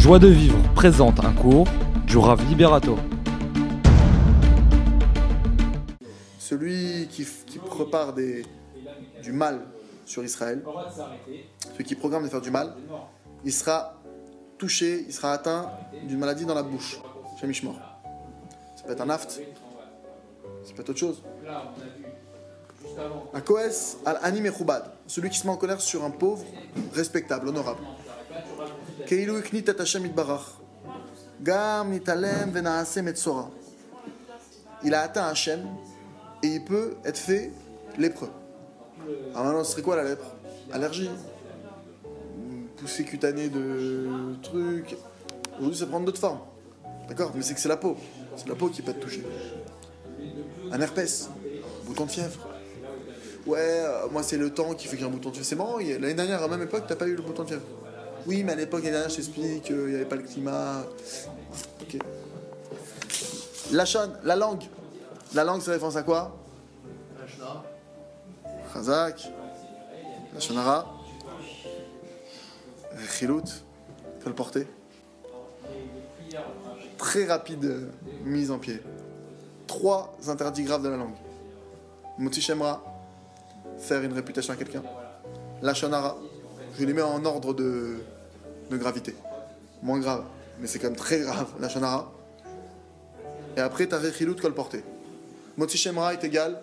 Joie de vivre présente un cours du Rav Liberato. Celui qui, prépare du mal sur Israël, celui qui programme de faire du mal, il sera touché, il sera atteint d'une maladie dans la bouche. Chez. Ça peut être un aft, ça peut être autre chose. Un koes al-anim echubad, celui qui se met en colère sur un pauvre, respectable, honorable. Il a atteint Hachem et il peut être fait lépreux. Alors maintenant, ce serait quoi la lèpre Allergie Poussée cutanée de trucs. Aujourd'hui, ça prend d'autres formes. D'accord Mais c'est que c'est la peau. C'est la peau qui peut être touchée. Un herpès, bouton de fièvre. Ouais, moi c'est le temps qui fait que j'ai un bouton de fièvre. C'est marrant, l'année dernière, à la même époque, t'as pas eu le bouton de fièvre. Oui, mais à l'époque, je t'explique, il n'y avait pas le climat. Ok. La chaîne, la langue. La langue, c'est référence à quoi? Khazak. La shonara. Chilout. Faut le porter. Très rapide euh, mise en pied. Trois interdits graves de la langue. Moti Shemra, faire une réputation à quelqu'un. La shonara, je les mets en ordre de, de gravité. Moins grave, mais c'est quand même très grave, la shonara. Et après, t'avais Chilout colporté. Moti Shemra est égal,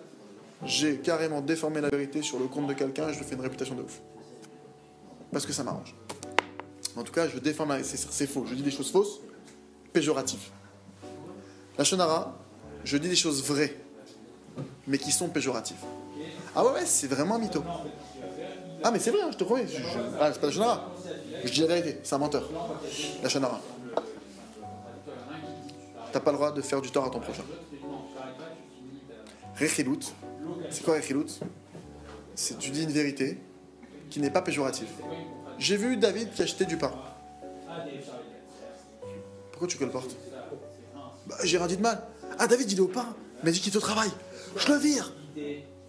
j'ai carrément déformé la vérité sur le compte de quelqu'un et je lui fais une réputation de ouf. Parce que ça m'arrange. En tout cas, je déforme la... C'est faux, je dis des choses fausses, péjoratives. La shonara, je dis des choses vraies, mais qui sont péjoratives. Ah ouais, ouais, c'est vraiment un mytho. Ah, mais c'est vrai, hein, je te promets. je- Ah, c'est pas la shonara. Je dis la vérité, c'est un menteur. La shonara. T'as pas le droit de faire du tort à ton prochain. Rechilut, c'est quoi Rechilut C'est tu dis une vérité qui n'est pas péjorative. J'ai vu David qui achetait du pain. Pourquoi tu colportes bah, J'ai rien dit de mal. Ah, David, il est au pain. Il m'a dit qu'il est au travail. Je le vire.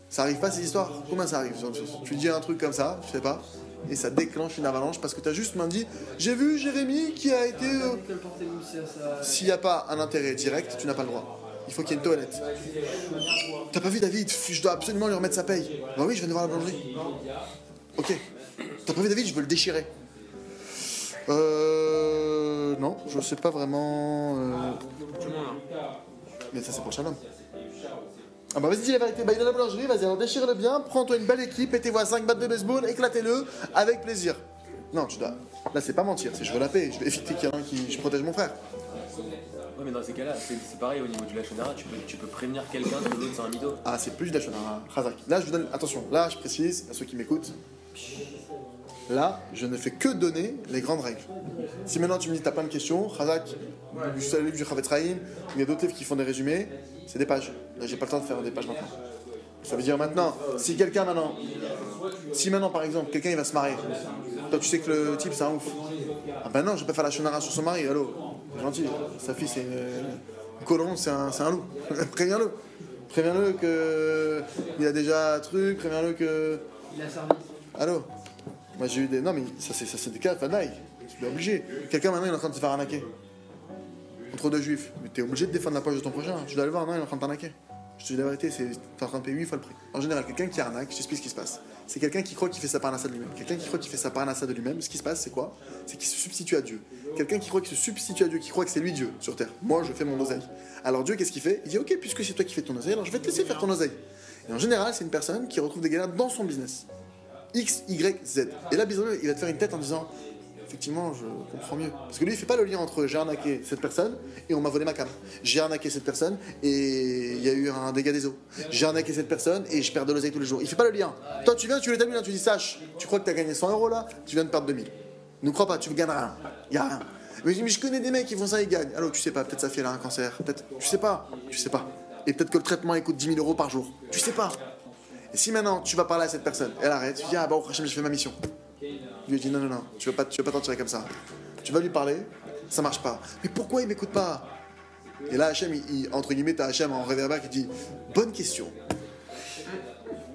Ça arrive pas ces histoires Combien ça arrive Tu dis un truc comme ça, je sais pas, et ça déclenche une avalanche parce que tu as juste dit J'ai vu Jérémy qui a été. euh, S'il n'y a pas un intérêt direct, tu n'as pas le droit. Il faut qu'il y ait une toilette. T'as pas vu David Je dois absolument lui remettre sa paye. Bah oui, je viens de voir la boulangerie. Ok. T'as pas vu David Je veux le déchirer. Euh. Non, je sais pas vraiment. euh, Mais ça, c'est pour shalom. Ah bah vas-y, dis la vérité. Bah il est à la boulangerie, vas-y, alors déchire-le bien, prends-toi une belle équipe, mettez-vous à 5 battes de baseball, éclatez-le avec plaisir. Non, tu dois. Là, c'est pas mentir, c'est je veux la paix, je vais éviter qu'il y en ait un qui. Je protège mon frère. Ouais, mais dans ces cas-là, c'est c'est pareil au niveau du lachonara, tu peux, tu peux prévenir quelqu'un que l'autre c'est un mytho. Ah, c'est plus du Dachonara, Khazak. Là, je vous donne. Attention, là, je précise à ceux qui m'écoutent. Là, je ne fais que donner les grandes règles. Si maintenant tu me dis, t'as plein de questions, Khazak, du livre du Chavetz Chaim, il y a d'autres livres qui font des résumés, c'est des pages. Là, j'ai pas le temps de faire des pages maintenant. Ça veut dire maintenant, si quelqu'un maintenant, si maintenant par exemple, quelqu'un il va se marier, toi tu sais que le type c'est un ouf. Ah ben non, je vais pas faire la shonara sur son mari, allô, c'est gentil, sa fille c'est une, colombe, c'est un, c'est un loup. Préviens-le. Préviens-le que il a déjà un truc, préviens-le que. Il a servi. Allô Moi j'ai eu des. Non mais ça c'est ça c'est des cas, Fanaï. Tu es obligé. Quelqu'un maintenant il est en train de se faire arnaquer. Entre deux juifs. Mais t'es obligé de défendre la poche de ton prochain. Tu dois le voir, non, il est en train de t'arnaquer. Je te dis la vérité, c'est t'es en train de payer 8 fois le prix. En général, quelqu'un qui arnaque, je t'explique ce qui se passe. C'est quelqu'un qui croit qu'il fait sa parnassa de lui-même. Quelqu'un qui croit qu'il fait sa parnassa de lui-même, ce qui se passe, c'est quoi? C'est qu'il se substitue à Dieu. Quelqu'un qui croit qu'il se substitue à Dieu, qui croit que c'est lui Dieu sur terre. Moi, je fais mon oseille. Alors Dieu, qu'est-ce qu'il fait? Il dit Ok, puisque c'est toi qui fais ton oseille, alors je vais te laisser faire ton oseille. Et en général, c'est une personne qui retrouve des galères dans son business. X, Y, Z. Et là, bizarrement, il va te faire une tête en disant Effectivement, je comprends mieux. Parce que lui, il fait pas le lien entre j'ai arnaqué cette personne et on m'a volé ma cam. J'ai arnaqué cette personne et il y a eu un dégât des eaux. J'ai arnaqué cette personne et je perds de l'oseille tous les jours. Il fait pas le lien. Toi, tu viens, tu l'établis tu dis Sache, tu crois que tu as gagné 100 euros là Tu viens de perdre 2000. Ne crois pas, tu ne gagnes rien. Il a rien. Mais, mais je connais des mecs qui font ça, ils gagnent. Alors, tu sais pas, peut-être sa fille elle a un cancer. Peut-être, tu sais pas. Tu sais pas. Et peut-être que le traitement il coûte 10 000 euros par jour. Tu sais pas. Et si maintenant tu vas parler à cette personne, elle arrête, tu dis Ah bah, oh, Hachem, j'ai fait ma mission. Il lui dit Non, non, non, tu vas pas, vas pas t'en tirer comme ça. Tu vas lui parler, ça marche pas. Mais pourquoi il m'écoute pas? Et là, Hachem, entre guillemets, t'as Hachem en réverbère qui dit Bonne question.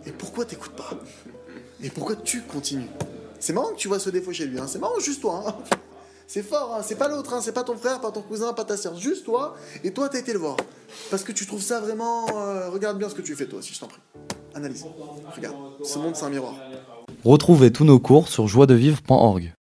Et pourquoi t'écoutes pas? Et pourquoi tu continues? C'est marrant que tu vois ce défaut chez lui, hein. c'est marrant, juste toi. Hein. C'est fort, hein. c'est pas l'autre, c'est pas ton frère, pas ton cousin, pas ta soeur, juste toi. Et toi, t'as été le voir. Parce que tu trouves ça vraiment. Euh, regarde bien ce que tu fais, toi, si je t'en prie analyse. Regarde, ce monde c'est un miroir. Retrouvez tous nos cours sur joiedevivre.org.